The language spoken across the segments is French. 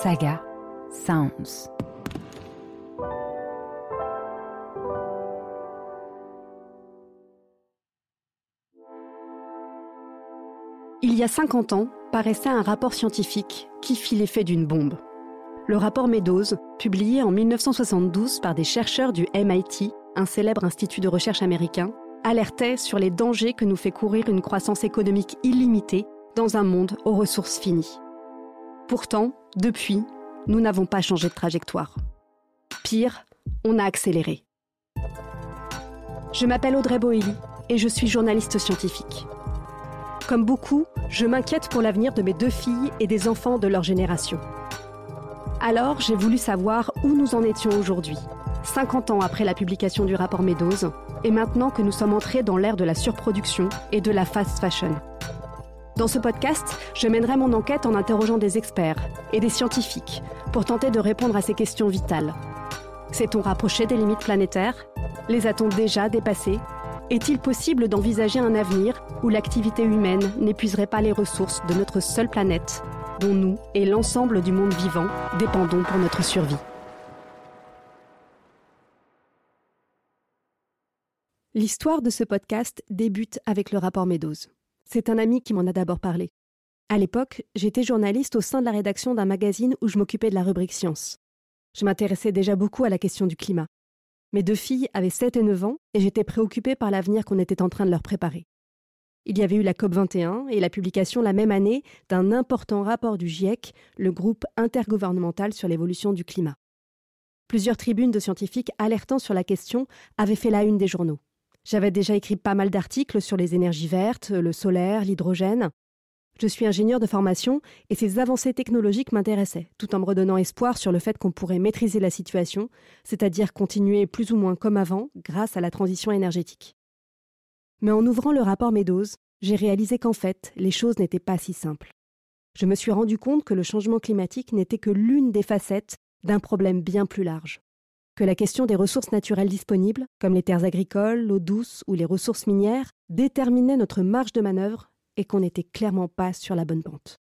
Saga Sounds. Il y a 50 ans, paraissait un rapport scientifique qui fit l'effet d'une bombe. Le rapport Meadows, publié en 1972 par des chercheurs du MIT, un célèbre institut de recherche américain, alertait sur les dangers que nous fait courir une croissance économique illimitée dans un monde aux ressources finies. Pourtant, depuis, nous n'avons pas changé de trajectoire. Pire, on a accéléré. Je m'appelle Audrey Boelly et je suis journaliste scientifique. Comme beaucoup, je m'inquiète pour l'avenir de mes deux filles et des enfants de leur génération. Alors, j'ai voulu savoir où nous en étions aujourd'hui, 50 ans après la publication du rapport Meadows, et maintenant que nous sommes entrés dans l'ère de la surproduction et de la fast fashion. Dans ce podcast, je mènerai mon enquête en interrogeant des experts et des scientifiques pour tenter de répondre à ces questions vitales. S'est-on rapproché des limites planétaires? Les a-t-on déjà dépassées? Est-il possible d'envisager un avenir où l'activité humaine n'épuiserait pas les ressources de notre seule planète, dont nous et l'ensemble du monde vivant dépendons pour notre survie? L'histoire de ce podcast débute avec le rapport Meadows. C'est un ami qui m'en a d'abord parlé. À l'époque, j'étais journaliste au sein de la rédaction d'un magazine où je m'occupais de la rubrique science. Je m'intéressais déjà beaucoup à la question du climat. Mes deux filles avaient 7 et 9 ans et j'étais préoccupée par l'avenir qu'on était en train de leur préparer. Il y avait eu la COP21 et la publication la même année d'un important rapport du GIEC, le groupe intergouvernemental sur l'évolution du climat. Plusieurs tribunes de scientifiques alertant sur la question avaient fait la une des journaux. J'avais déjà écrit pas mal d'articles sur les énergies vertes, le solaire, l'hydrogène. Je suis ingénieur de formation et ces avancées technologiques m'intéressaient, tout en me redonnant espoir sur le fait qu'on pourrait maîtriser la situation, c'est-à-dire continuer plus ou moins comme avant grâce à la transition énergétique. Mais en ouvrant le rapport Meadows, j'ai réalisé qu'en fait, les choses n'étaient pas si simples. Je me suis rendu compte que le changement climatique n'était que l'une des facettes d'un problème bien plus large que la question des ressources naturelles disponibles, comme les terres agricoles, l'eau douce ou les ressources minières, déterminait notre marge de manœuvre et qu'on n'était clairement pas sur la bonne pente.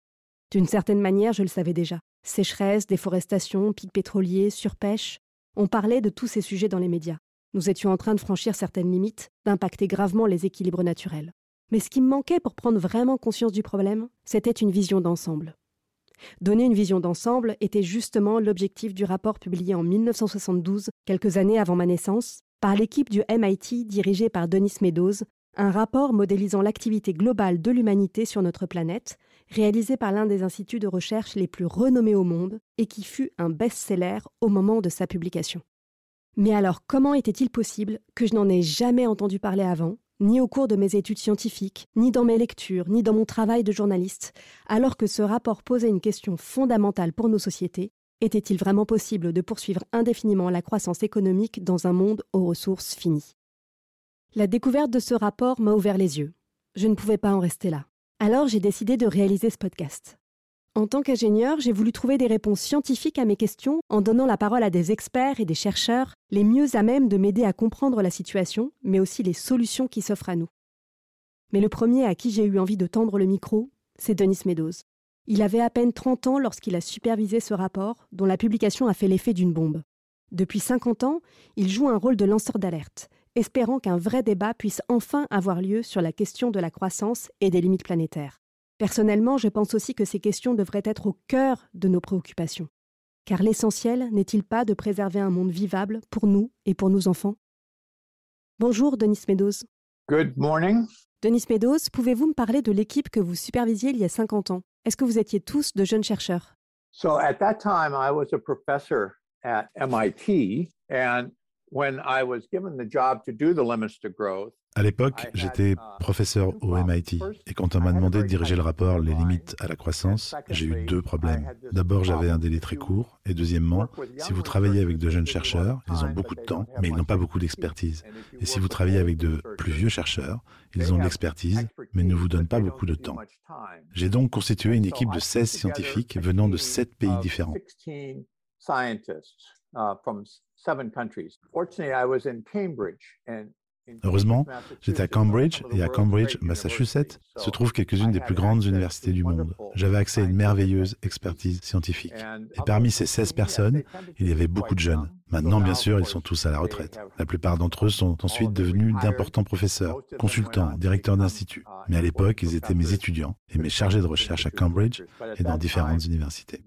D'une certaine manière, je le savais déjà. Sécheresse, déforestation, pics pétroliers, surpêche. On parlait de tous ces sujets dans les médias. Nous étions en train de franchir certaines limites, d'impacter gravement les équilibres naturels. Mais ce qui me manquait pour prendre vraiment conscience du problème, c'était une vision d'ensemble. Donner une vision d'ensemble était justement l'objectif du rapport publié en 1972, quelques années avant ma naissance, par l'équipe du MIT dirigée par Denis Meadows, un rapport modélisant l'activité globale de l'humanité sur notre planète, réalisé par l'un des instituts de recherche les plus renommés au monde et qui fut un best-seller au moment de sa publication. Mais alors comment était-il possible que je n'en ai jamais entendu parler avant ni au cours de mes études scientifiques, ni dans mes lectures, ni dans mon travail de journaliste, alors que ce rapport posait une question fondamentale pour nos sociétés, était-il vraiment possible de poursuivre indéfiniment la croissance économique dans un monde aux ressources finies? La découverte de ce rapport m'a ouvert les yeux. Je ne pouvais pas en rester là. Alors j'ai décidé de réaliser ce podcast. En tant qu'ingénieur, j'ai voulu trouver des réponses scientifiques à mes questions en donnant la parole à des experts et des chercheurs les mieux à même de m'aider à comprendre la situation, mais aussi les solutions qui s'offrent à nous. Mais le premier à qui j'ai eu envie de tendre le micro, c'est Denis Meadows. Il avait à peine 30 ans lorsqu'il a supervisé ce rapport, dont la publication a fait l'effet d'une bombe. Depuis 50 ans, il joue un rôle de lanceur d'alerte, espérant qu'un vrai débat puisse enfin avoir lieu sur la question de la croissance et des limites planétaires. Personnellement, je pense aussi que ces questions devraient être au cœur de nos préoccupations. Car l'essentiel n'est-il pas de préserver un monde vivable pour nous et pour nos enfants? Bonjour Denis Meadows. Good morning. Denis Meadows, pouvez-vous me parler de l'équipe que vous supervisiez il y a 50 ans? Est-ce que vous étiez tous de jeunes chercheurs? So at that time I was a professor at MIT and when I was given the job to do the limits to growth à l'époque, j'étais professeur au MIT et quand on m'a demandé de diriger le rapport Les limites à la croissance, j'ai eu deux problèmes. D'abord, j'avais un délai très court et deuxièmement, si vous travaillez avec de jeunes chercheurs, ils ont beaucoup de temps, mais ils n'ont pas beaucoup d'expertise. Et si vous travaillez avec de plus vieux chercheurs, ils ont de l'expertise, mais ne vous donnent pas beaucoup de temps. J'ai donc constitué une équipe de 16 scientifiques venant de 7 pays différents. Heureusement, j'étais à Cambridge et à Cambridge, Massachusetts, se trouvent quelques-unes des plus grandes universités du monde. J'avais accès à une merveilleuse expertise scientifique. Et parmi ces 16 personnes, il y avait beaucoup de jeunes. Maintenant, bien sûr, ils sont tous à la retraite. La plupart d'entre eux sont ensuite devenus d'importants professeurs, consultants, directeurs d'instituts. Mais à l'époque, ils étaient mes étudiants et mes chargés de recherche à Cambridge et dans différentes universités.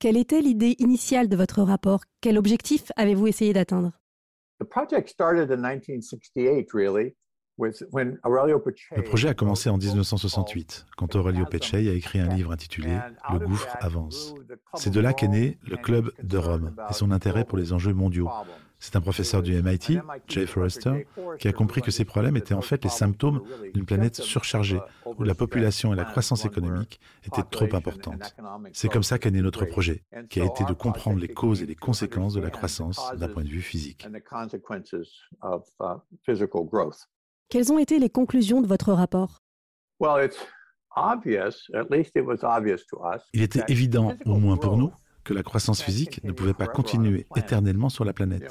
Quelle était l'idée initiale de votre rapport? Quel objectif avez-vous essayé d'atteindre? Le projet a commencé en 1968, quand Aurelio Pecei a écrit un livre intitulé Le gouffre avance. C'est de là qu'est né le Club de Rome et son intérêt pour les enjeux mondiaux. C'est un professeur du MIT, Jay Forrester, qui a compris que ces problèmes étaient en fait les symptômes d'une planète surchargée, où la population et la croissance économique étaient trop importantes. C'est comme ça qu'est né notre projet, qui a été de comprendre les causes et les conséquences de la croissance d'un point de vue physique. Quelles ont été les conclusions de votre rapport? Il était évident, au moins pour nous, que la croissance physique ne pouvait pas continuer éternellement sur la planète.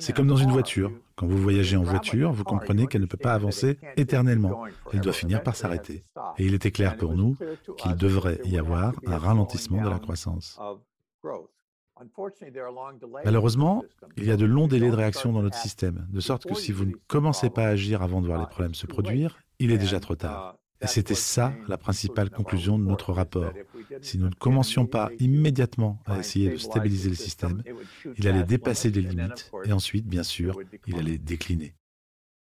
C'est comme dans une voiture. Quand vous voyagez en voiture, vous comprenez qu'elle ne peut pas avancer éternellement. Elle doit finir par s'arrêter. Et il était clair pour nous qu'il devrait y avoir un ralentissement de la croissance. Malheureusement, il y a de longs délais de réaction dans notre système, de sorte que si vous ne commencez pas à agir avant de voir les problèmes se produire, il est déjà trop tard. C'était ça la principale conclusion de notre rapport. Si nous ne commencions pas immédiatement à essayer de stabiliser le système, il allait dépasser les limites et ensuite, bien sûr, il allait décliner.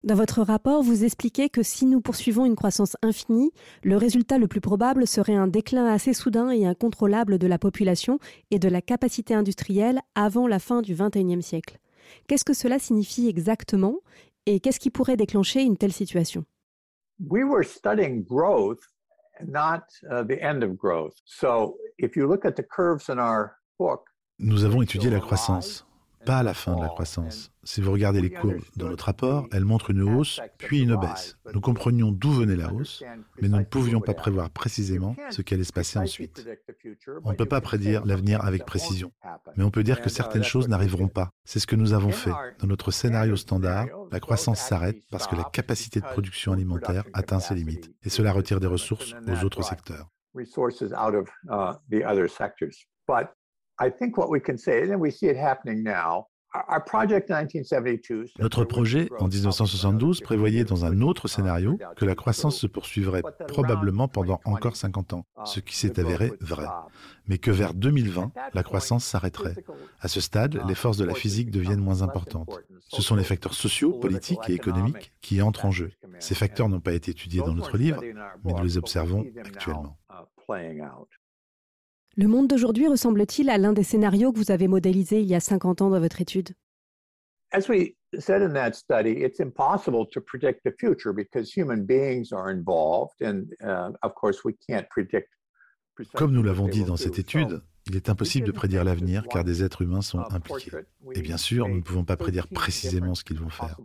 Dans votre rapport, vous expliquez que si nous poursuivons une croissance infinie, le résultat le plus probable serait un déclin assez soudain et incontrôlable de la population et de la capacité industrielle avant la fin du XXIe siècle. Qu'est-ce que cela signifie exactement et qu'est-ce qui pourrait déclencher une telle situation? We were studying growth, not uh, the end of growth. So if you look at the curves in our book, nous avons étudié la croissance pas à la fin de la croissance. Si vous regardez les courbes dans notre rapport, elles montrent une hausse, puis une baisse. Nous comprenions d'où venait la hausse, mais nous ne pouvions pas prévoir précisément ce qui allait se passer ensuite. On ne peut pas prédire l'avenir avec précision, mais on peut dire que certaines choses n'arriveront pas. C'est ce que nous avons fait. Dans notre scénario standard, la croissance s'arrête parce que la capacité de production alimentaire atteint ses limites, et cela retire des ressources aux autres secteurs. Notre projet en 1972 prévoyait dans un autre scénario que la croissance se poursuivrait probablement pendant encore 50 ans, ce qui s'est avéré vrai, mais que vers 2020, la croissance s'arrêterait. À ce stade, les forces de la physique deviennent moins importantes. Ce sont les facteurs sociaux, politiques et économiques qui entrent en jeu. Ces facteurs n'ont pas été étudiés dans notre livre, mais nous les observons actuellement. Le monde d'aujourd'hui ressemble-t-il à l'un des scénarios que vous avez modélisés il y a 50 ans dans votre étude? As we said in that study, it's impossible to predict the future because human beings are involved, and uh, of course, we can't predict. Comme nous l'avons dit dans cette étude, il est impossible de prédire l'avenir car des êtres humains sont impliqués. Et bien sûr, nous ne pouvons pas prédire précisément ce qu'ils vont faire.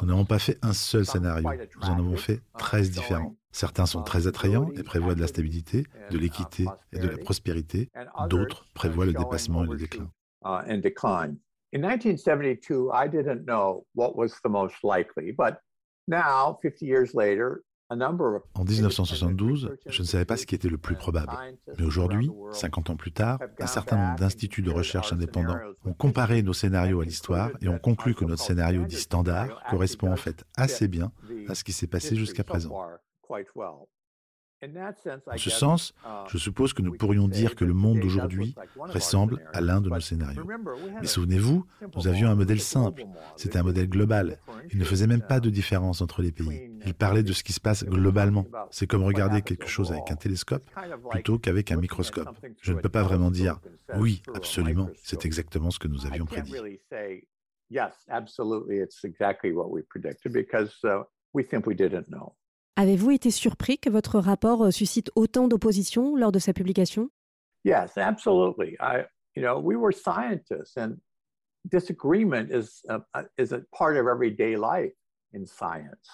Nous n'avons pas fait un seul scénario, nous en avons fait 13 différents. Certains sont très attrayants et prévoient de la stabilité, de l'équité et de la prospérité. D'autres prévoient le dépassement et le déclin. In 1972, I didn't know what was the most likely, but now, 50 years later, en 1972, je ne savais pas ce qui était le plus probable. Mais aujourd'hui, 50 ans plus tard, un certain nombre d'instituts de recherche indépendants ont comparé nos scénarios à l'histoire et ont conclu que notre scénario dit standard correspond en fait assez bien à ce qui s'est passé jusqu'à présent. En ce sens, uh, je suppose que nous pourrions dire que le monde d'aujourd'hui ressemble à l'un de nos scénarios. Mais souvenez-vous, nous avions un modèle simple, c'était un modèle global. Il ne faisait même pas de différence entre les pays. Il parlait de ce qui se passe globalement. C'est comme regarder quelque chose avec un télescope plutôt qu'avec un microscope. Je ne peux pas vraiment dire oui, absolument, c'est exactement ce que nous avions prédit. Avez-vous été surpris que votre rapport euh, suscite autant d'opposition lors de sa publication? Yes, absolutely. I, you know, we were scientists, and disagreement is a, is a part of everyday life in science.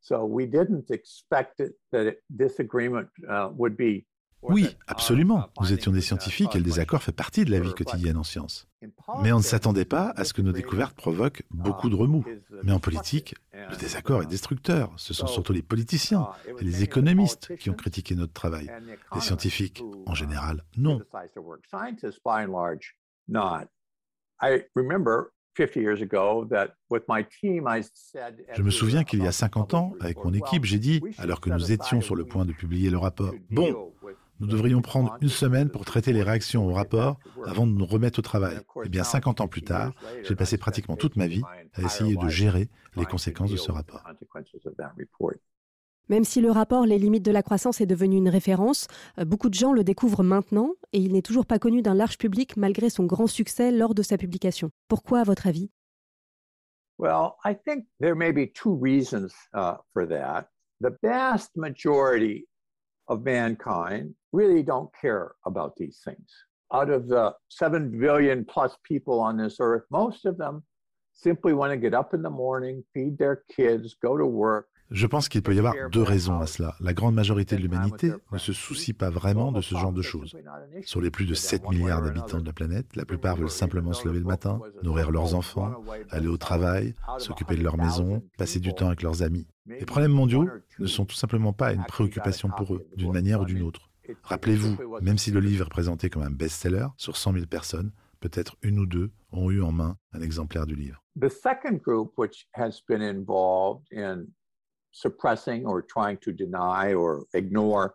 So we didn't expect it, that it, disagreement uh, would be Oui, absolument. Nous étions des scientifiques et le désaccord fait partie de la vie quotidienne en sciences. Mais on ne s'attendait pas à ce que nos découvertes provoquent beaucoup de remous. Mais en politique, le désaccord est destructeur. Ce sont surtout les politiciens et les économistes qui ont critiqué notre travail. Les scientifiques, en général, non. Je me souviens qu'il y a 50 ans, avec mon équipe, j'ai dit, alors que nous étions sur le point de publier le rapport, Bon, nous devrions prendre une semaine pour traiter les réactions au rapport avant de nous remettre au travail. Eh bien, 50 ans plus tard, j'ai passé pratiquement toute ma vie à essayer de gérer les conséquences de ce rapport. Même si le rapport Les limites de la croissance est devenu une référence, euh, beaucoup de gens le découvrent maintenant et il n'est toujours pas connu d'un large public malgré son grand succès lors de sa publication. Pourquoi, à votre avis? Well, I think there may be two reasons uh, for that. The vast majority of mankind really don't care about these things. Out of the 7 billion plus people on this earth, most of them simply want to get up in the morning, feed their kids, go to work, Je pense qu'il peut y avoir deux raisons à cela. La grande majorité de l'humanité ne se soucie pas vraiment de ce genre de choses. Sur les plus de 7 milliards d'habitants de la planète, la plupart veulent simplement se lever le matin, nourrir leurs enfants, aller au travail, s'occuper de leur maison, passer du temps avec leurs amis. Les problèmes mondiaux ne sont tout simplement pas une préoccupation pour eux, d'une manière ou d'une autre. Rappelez-vous, même si le livre est présenté comme un best-seller, sur 100 000 personnes, peut-être une ou deux ont eu en main un exemplaire du livre. The second group which has been involved in suppressing or trying to deny or ignore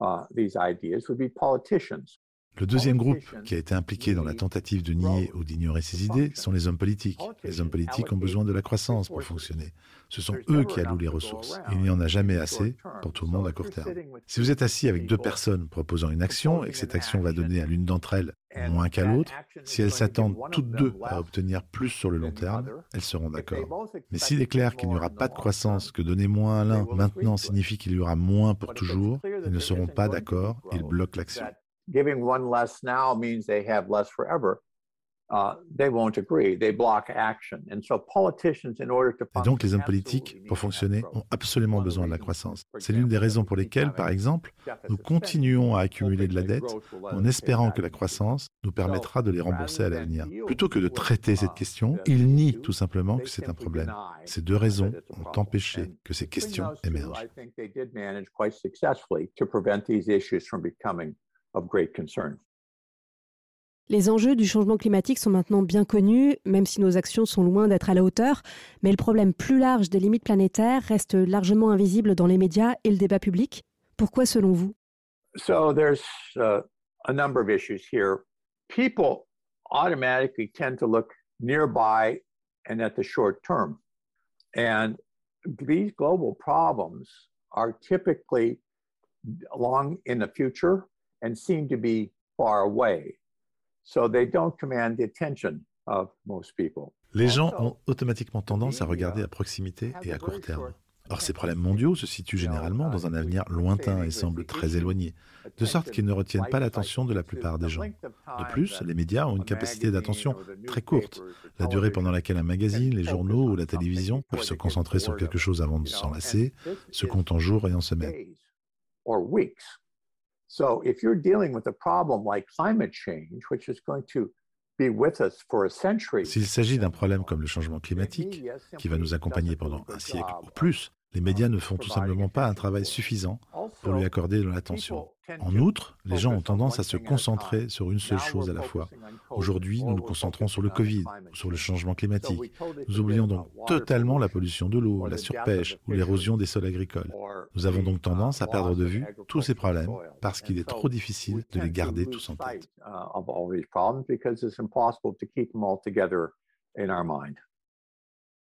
uh, these ideas would be politicians. Le deuxième groupe qui a été impliqué dans la tentative de nier ou d'ignorer ces idées sont les hommes politiques. Les hommes politiques ont besoin de la croissance pour fonctionner. Ce sont eux qui allouent les ressources. Il n'y en a jamais assez pour tout le monde à court terme. Si vous êtes assis avec deux personnes proposant une action et que cette action va donner à l'une d'entre elles moins qu'à l'autre, si elles s'attendent toutes deux à obtenir plus sur le long terme, elles seront d'accord. Mais s'il est clair qu'il n'y aura pas de croissance, que donner moins à l'un maintenant signifie qu'il y aura moins pour toujours, ils ne seront pas d'accord, ils bloquent l'action. Giving one less now means they have less forever. Uh, they won't agree. They block action. And so politicians, in order to Et donc les hommes politiques, pour fonctionner, ont absolument besoin de la croissance. C'est l'une des raisons pour lesquelles, par exemple, nous continuons à accumuler de la dette en espérant que la croissance nous permettra de les rembourser à l'avenir. Plutôt que de traiter cette question, ils nient tout simplement que c'est un problème. Ces deux raisons ont empêché que ces questions émergent. Les enjeux du changement climatique sont maintenant bien connus, même si nos actions sont loin d'être à la hauteur, mais le problème plus large des limites planétaires reste largement invisible dans les médias et le débat public. Pourquoi selon vous? So there's uh, a number of issues here. People automatically tend to look nearby and at the short term. And these global problems are typically long in the future and seem to be far away. So they don't command the attention of most people. Les gens ont automatiquement tendance à regarder à proximité et à court terme. Or, ces problèmes mondiaux se situent généralement dans un avenir lointain et semblent très éloignés, de sorte qu'ils ne retiennent pas l'attention de la plupart des gens. De plus, les médias ont une capacité d'attention très courte. La durée pendant laquelle un magazine, les journaux ou la télévision peuvent se concentrer sur quelque chose avant de s'en lasser se compte en jours et en semaines. So if you're dealing with a problem like climate change, which is going to be with us for a century, S'il s'agit d'un problème comme le changement climatique, qui va nous accompagner pendant un siècle ou plus, les médias ne font tout simplement pas un travail suffisant pour lui accorder de l'attention. En outre, les gens ont tendance à se concentrer sur une seule chose à la fois. Aujourd'hui, nous nous concentrons sur le Covid, sur le changement climatique. Nous oublions donc totalement la pollution de l'eau, la surpêche ou l'érosion des sols agricoles. Nous avons donc tendance à perdre de vue tous ces problèmes parce qu'il est trop difficile de les garder tous en tête.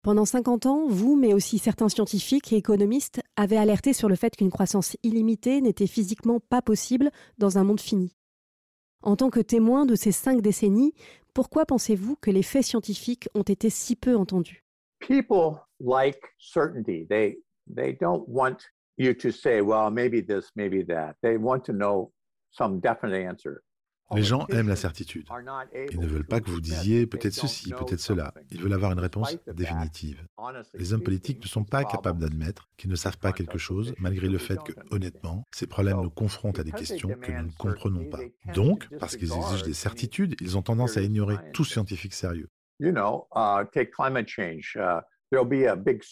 Pendant 50 ans, vous, mais aussi certains scientifiques et économistes, avez alerté sur le fait qu'une croissance illimitée n'était physiquement pas possible dans un monde fini. En tant que témoin de ces cinq décennies, pourquoi pensez-vous que les faits scientifiques ont été si peu entendus? People like certainty. They, they don't want you to say, well, maybe this, maybe that. They want to know some definite answer. Les gens aiment la certitude. Ils ne veulent pas que vous disiez peut-être ceci, peut-être cela. Ils veulent avoir une réponse définitive. Les hommes politiques ne sont pas capables d'admettre qu'ils ne savent pas quelque chose, malgré le fait que, honnêtement, ces problèmes nous confrontent à des questions que nous ne comprenons pas. Donc, parce qu'ils exigent des certitudes, ils ont tendance à ignorer tout scientifique sérieux. You know, uh, take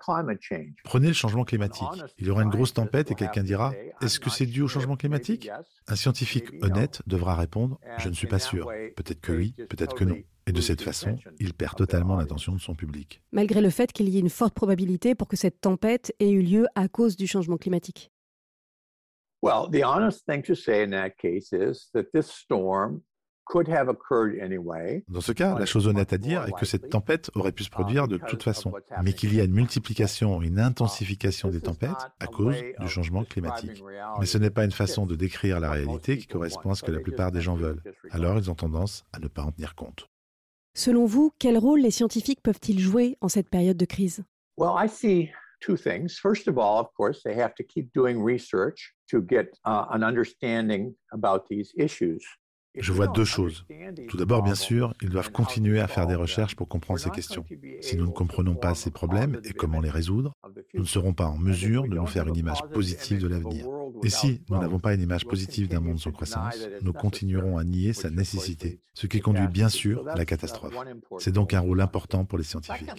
climate change? Prenez le changement climatique. Il y aura une grosse tempête et quelqu'un dira Est-ce que c'est dû au changement climatique? Un scientifique honnête devra répondre Je ne suis pas sûr. Peut-être que oui, peut-être que non. Et de cette façon, il perd totalement l'attention de son public. Malgré le fait qu'il y ait une forte probabilité pour que cette tempête ait eu lieu à cause du changement climatique. Well, the honest thing to say in that case is that this storm dans ce cas, la chose honnête à dire est que cette tempête aurait pu se produire de toute façon, mais qu'il y a une multiplication, une intensification des tempêtes à cause du changement climatique. Mais ce n'est pas une façon de décrire la réalité qui correspond à ce que la plupart des gens veulent. Alors ils ont tendance à ne pas en tenir compte. Selon vous, quel rôle les scientifiques peuvent-ils jouer en cette période de crise? Well, I see two things. First of all, of course, they have to keep doing research to get uh, an understanding about these issues. Je vois deux choses. Tout d'abord, bien sûr, ils doivent continuer à faire des recherches pour comprendre ces questions. Si nous ne comprenons pas ces problèmes et comment les résoudre, nous ne serons pas en mesure de nous faire une image positive de l'avenir. Et si nous n'avons pas une image positive d'un monde sans croissance, nous continuerons à nier sa nécessité, ce qui conduit bien sûr à la catastrophe. C'est donc un rôle important pour les scientifiques.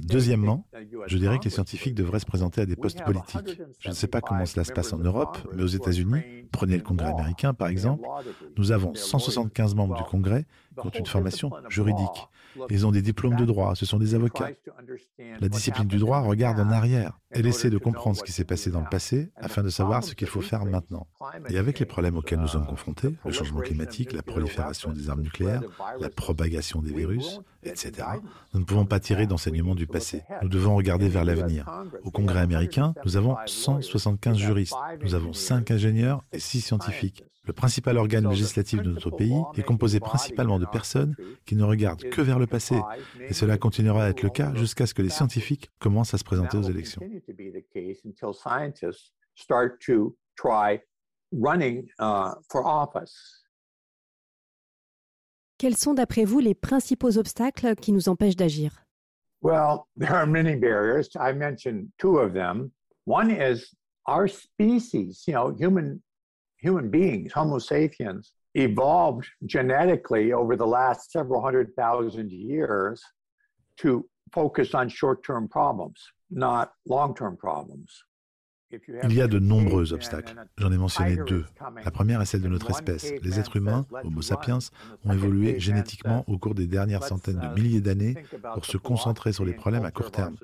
Deuxièmement, je dirais que les scientifiques devraient se présenter à des postes politiques. Je ne sais pas comment cela se passe en Europe, mais aux États-Unis, prenez le Congrès américain par exemple, nous avons 175 membres du Congrès qui ont une formation juridique. Ils ont des diplômes de droit, ce sont des avocats. La discipline du droit regarde en arrière. Elle essaie de comprendre ce qui s'est passé dans le passé afin de savoir ce qu'il faut faire maintenant. Et avec les problèmes auxquels nous sommes confrontés, le changement climatique, la prolifération des armes nucléaires, la propagation des virus, etc., nous ne pouvons pas tirer d'enseignements du passé. Nous devons regarder vers l'avenir. Au Congrès américain, nous avons 175 juristes, nous avons 5 ingénieurs et 6 scientifiques. Le principal organe législatif de notre pays est composé principalement de personnes qui ne regardent que vers le passé, et cela continuera à être le cas jusqu'à ce que les scientifiques commencent à se présenter aux élections. Quels sont d'après vous les principaux obstacles qui nous empêchent d'agir Well, there are many barriers. I mentioned two of them. One is our species, you know, human human beings, Homo sapiens, evolved genetically over the last several hundred thousand years to focus on short term problems, Il y a de nombreux obstacles. J'en ai mentionné deux. La première est celle de notre espèce. Les êtres humains, Homo sapiens, ont évolué génétiquement au cours des dernières centaines de milliers d'années pour se concentrer sur les problèmes à court terme,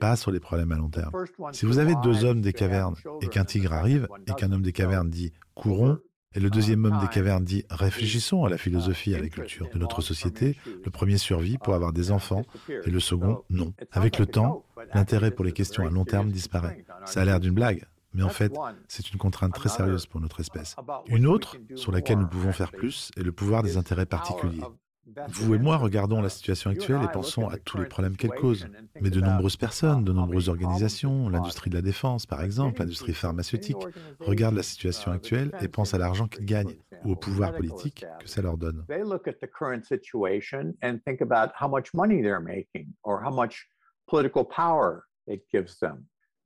pas sur les problèmes à long terme. Si vous avez deux hommes des cavernes et qu'un tigre arrive et qu'un homme des cavernes dit courons, et le deuxième homme des cavernes dit Réfléchissons à la philosophie, à la culture de notre société. Le premier survit pour avoir des enfants et le second non. Avec le temps, l'intérêt pour les questions à long terme disparaît. Ça a l'air d'une blague, mais en fait, c'est une contrainte très sérieuse pour notre espèce. Une autre, sur laquelle nous pouvons faire plus, est le pouvoir des intérêts particuliers. Vous et moi regardons la situation actuelle et pensons à tous les problèmes qu'elle cause. Mais de nombreuses personnes, de nombreuses organisations, l'industrie de la défense par exemple, l'industrie pharmaceutique, regardent la situation actuelle et pensent à l'argent qu'ils gagnent ou au pouvoir politique que ça leur donne.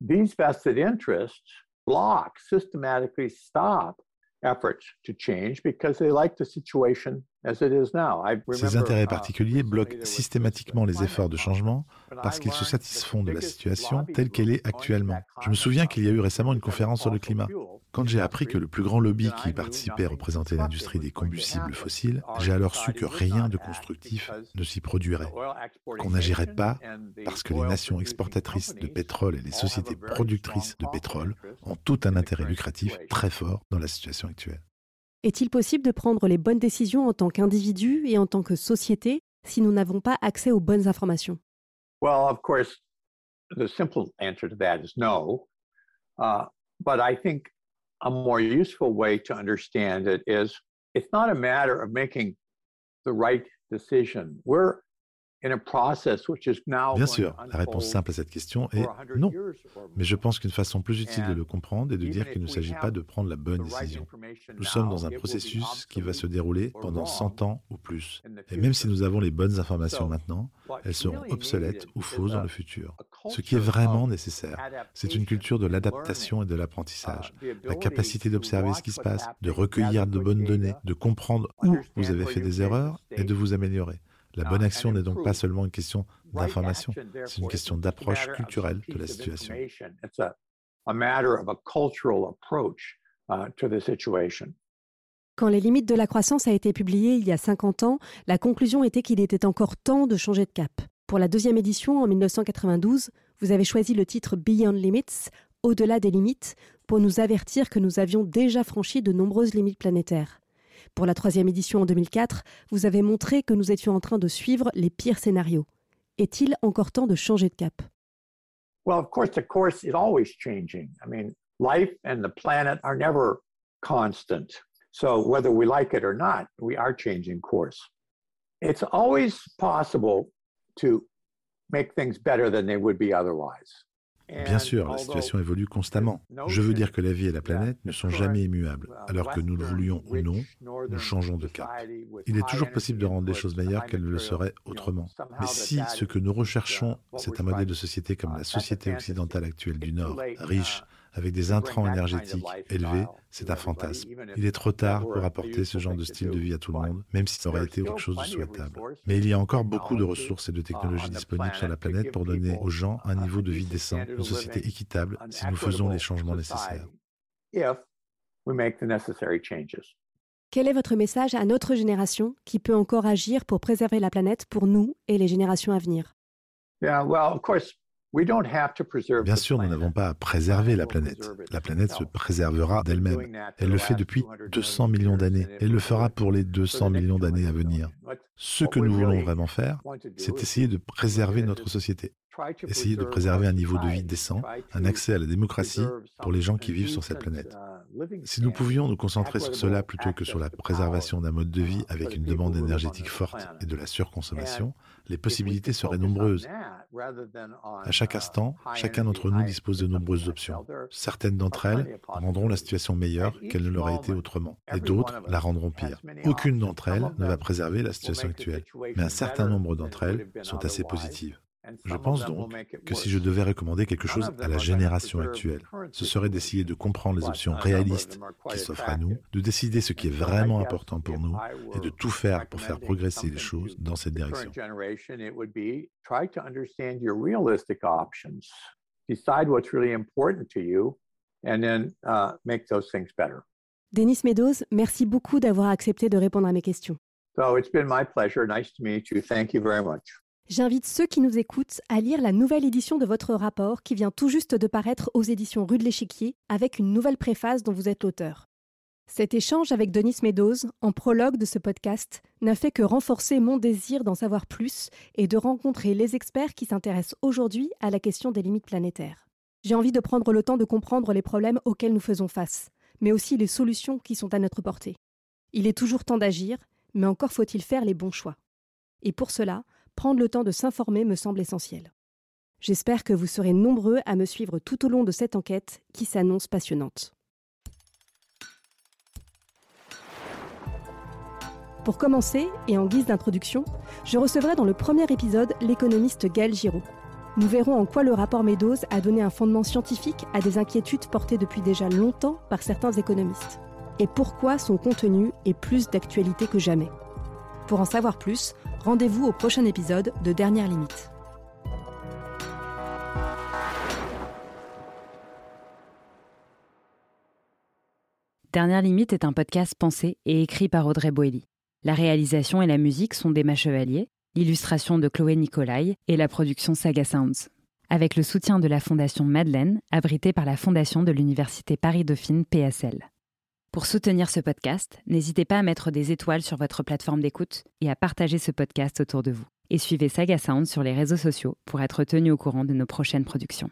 These vested interests block, systematically stop efforts to change because they like the situation ces intérêts uh, particuliers bloquent systématiquement les efforts de changement parce qu'ils se satisfont de la situation telle qu'elle est actuellement. Je me souviens qu'il y a eu récemment une conférence sur le climat. Quand j'ai appris que le plus grand lobby qui y participait représentait l'industrie des combustibles fossiles, j'ai alors su que rien de constructif ne s'y produirait, qu'on n'agirait pas parce que les nations exportatrices de pétrole et les sociétés productrices de pétrole ont tout un intérêt lucratif très fort dans la situation actuelle. Est-il possible de prendre les bonnes décisions en tant qu'individu et en tant que société si nous n'avons pas accès aux bonnes informations? Well, of course, the simple answer to that is no. Uh, but I think a more useful way to understand it is it's not a matter of making the right decision. We're Bien sûr, la réponse simple à cette question est non. Mais je pense qu'une façon plus utile de le comprendre est de dire qu'il ne s'agit pas de prendre la bonne décision. Nous sommes dans un processus qui va se dérouler pendant 100 ans ou plus. Et même si nous avons les bonnes informations maintenant, elles seront obsolètes ou fausses dans le futur. Ce qui est vraiment nécessaire, c'est une culture de l'adaptation et de l'apprentissage, la capacité d'observer ce qui se passe, de recueillir de bonnes données, de comprendre où vous avez fait des erreurs et de vous améliorer. La bonne action n'est donc pas seulement une question d'information, c'est une question d'approche culturelle de la situation. Quand les limites de la croissance a été publiée il y a 50 ans, la conclusion était qu'il était encore temps de changer de cap. Pour la deuxième édition en 1992, vous avez choisi le titre Beyond Limits, au-delà des limites, pour nous avertir que nous avions déjà franchi de nombreuses limites planétaires. Pour la troisième édition en 2004, vous avez montré que nous étions en train de suivre les pires scénarios. Est-il encore temps de changer de cap? Well, of course, the course is always changing. I mean, life and the planet are never constant. So, whether we like it or not, we are changing course. It's always possible to make things better than they would be otherwise. Bien sûr, la situation évolue constamment. Je veux dire que la vie et la planète ne sont jamais immuables. Alors que nous le voulions ou non, nous changeons de cap. Il est toujours possible de rendre les choses meilleures qu'elles ne le seraient autrement. Mais si ce que nous recherchons, c'est un modèle de société comme la société occidentale actuelle du Nord, riche, avec des intrants énergétiques élevés, c'est un fantasme. Il est trop tard pour apporter ce genre de style de vie à tout le monde, même si ça aurait été quelque chose de souhaitable. Mais il y a encore beaucoup de ressources et de technologies disponibles sur la planète pour donner aux gens un niveau de vie décent, une société équitable, si nous faisons les changements nécessaires. Quel est votre message à notre génération qui peut encore agir pour préserver la planète pour nous et les générations à venir? Bien sûr, nous n'avons pas à préserver la planète. La planète se préservera d'elle-même. Elle le fait depuis 200 millions d'années. Elle le fera pour les 200 millions d'années à venir. Ce que nous voulons vraiment faire, c'est essayer de préserver notre société. Essayer de préserver un niveau de vie décent, un accès à la démocratie pour les gens qui vivent sur cette planète. Si nous pouvions nous concentrer sur cela plutôt que sur la préservation d'un mode de vie avec une demande énergétique forte et de la surconsommation, les possibilités seraient nombreuses. À chaque instant, chacun d'entre nous dispose de nombreuses options. Certaines d'entre elles rendront la situation meilleure qu'elle ne l'aurait été autrement, et d'autres la rendront pire. Aucune d'entre elles ne va préserver la situation actuelle, mais un certain nombre d'entre elles sont assez positives. Je pense donc que si je devais recommander quelque chose à la génération actuelle, ce serait d'essayer de comprendre les options réalistes qui s'offrent à nous, de décider ce qui est vraiment important pour nous et de tout faire pour faire progresser les choses dans cette direction. Denis Meadows, merci beaucoup d'avoir accepté de répondre à mes questions. So it's been my pleasure. Nice to meet you. Thank you very much. J'invite ceux qui nous écoutent à lire la nouvelle édition de votre rapport qui vient tout juste de paraître aux éditions Rue de l'Échiquier avec une nouvelle préface dont vous êtes l'auteur. Cet échange avec Denis Meadows, en prologue de ce podcast, n'a fait que renforcer mon désir d'en savoir plus et de rencontrer les experts qui s'intéressent aujourd'hui à la question des limites planétaires. J'ai envie de prendre le temps de comprendre les problèmes auxquels nous faisons face, mais aussi les solutions qui sont à notre portée. Il est toujours temps d'agir, mais encore faut-il faire les bons choix. Et pour cela, prendre le temps de s'informer me semble essentiel. J'espère que vous serez nombreux à me suivre tout au long de cette enquête qui s'annonce passionnante. Pour commencer, et en guise d'introduction, je recevrai dans le premier épisode l'économiste Gaël Giraud. Nous verrons en quoi le rapport Meadows a donné un fondement scientifique à des inquiétudes portées depuis déjà longtemps par certains économistes, et pourquoi son contenu est plus d'actualité que jamais. Pour en savoir plus, Rendez-vous au prochain épisode de Dernière Limite. Dernière Limite est un podcast pensé et écrit par Audrey Boelly. La réalisation et la musique sont d'Emma Chevalier, l'illustration de Chloé Nicolai et la production Saga Sounds. Avec le soutien de la Fondation Madeleine, abritée par la Fondation de l'Université Paris-Dauphine PSL. Pour soutenir ce podcast, n'hésitez pas à mettre des étoiles sur votre plateforme d'écoute et à partager ce podcast autour de vous. Et suivez Saga Sound sur les réseaux sociaux pour être tenu au courant de nos prochaines productions.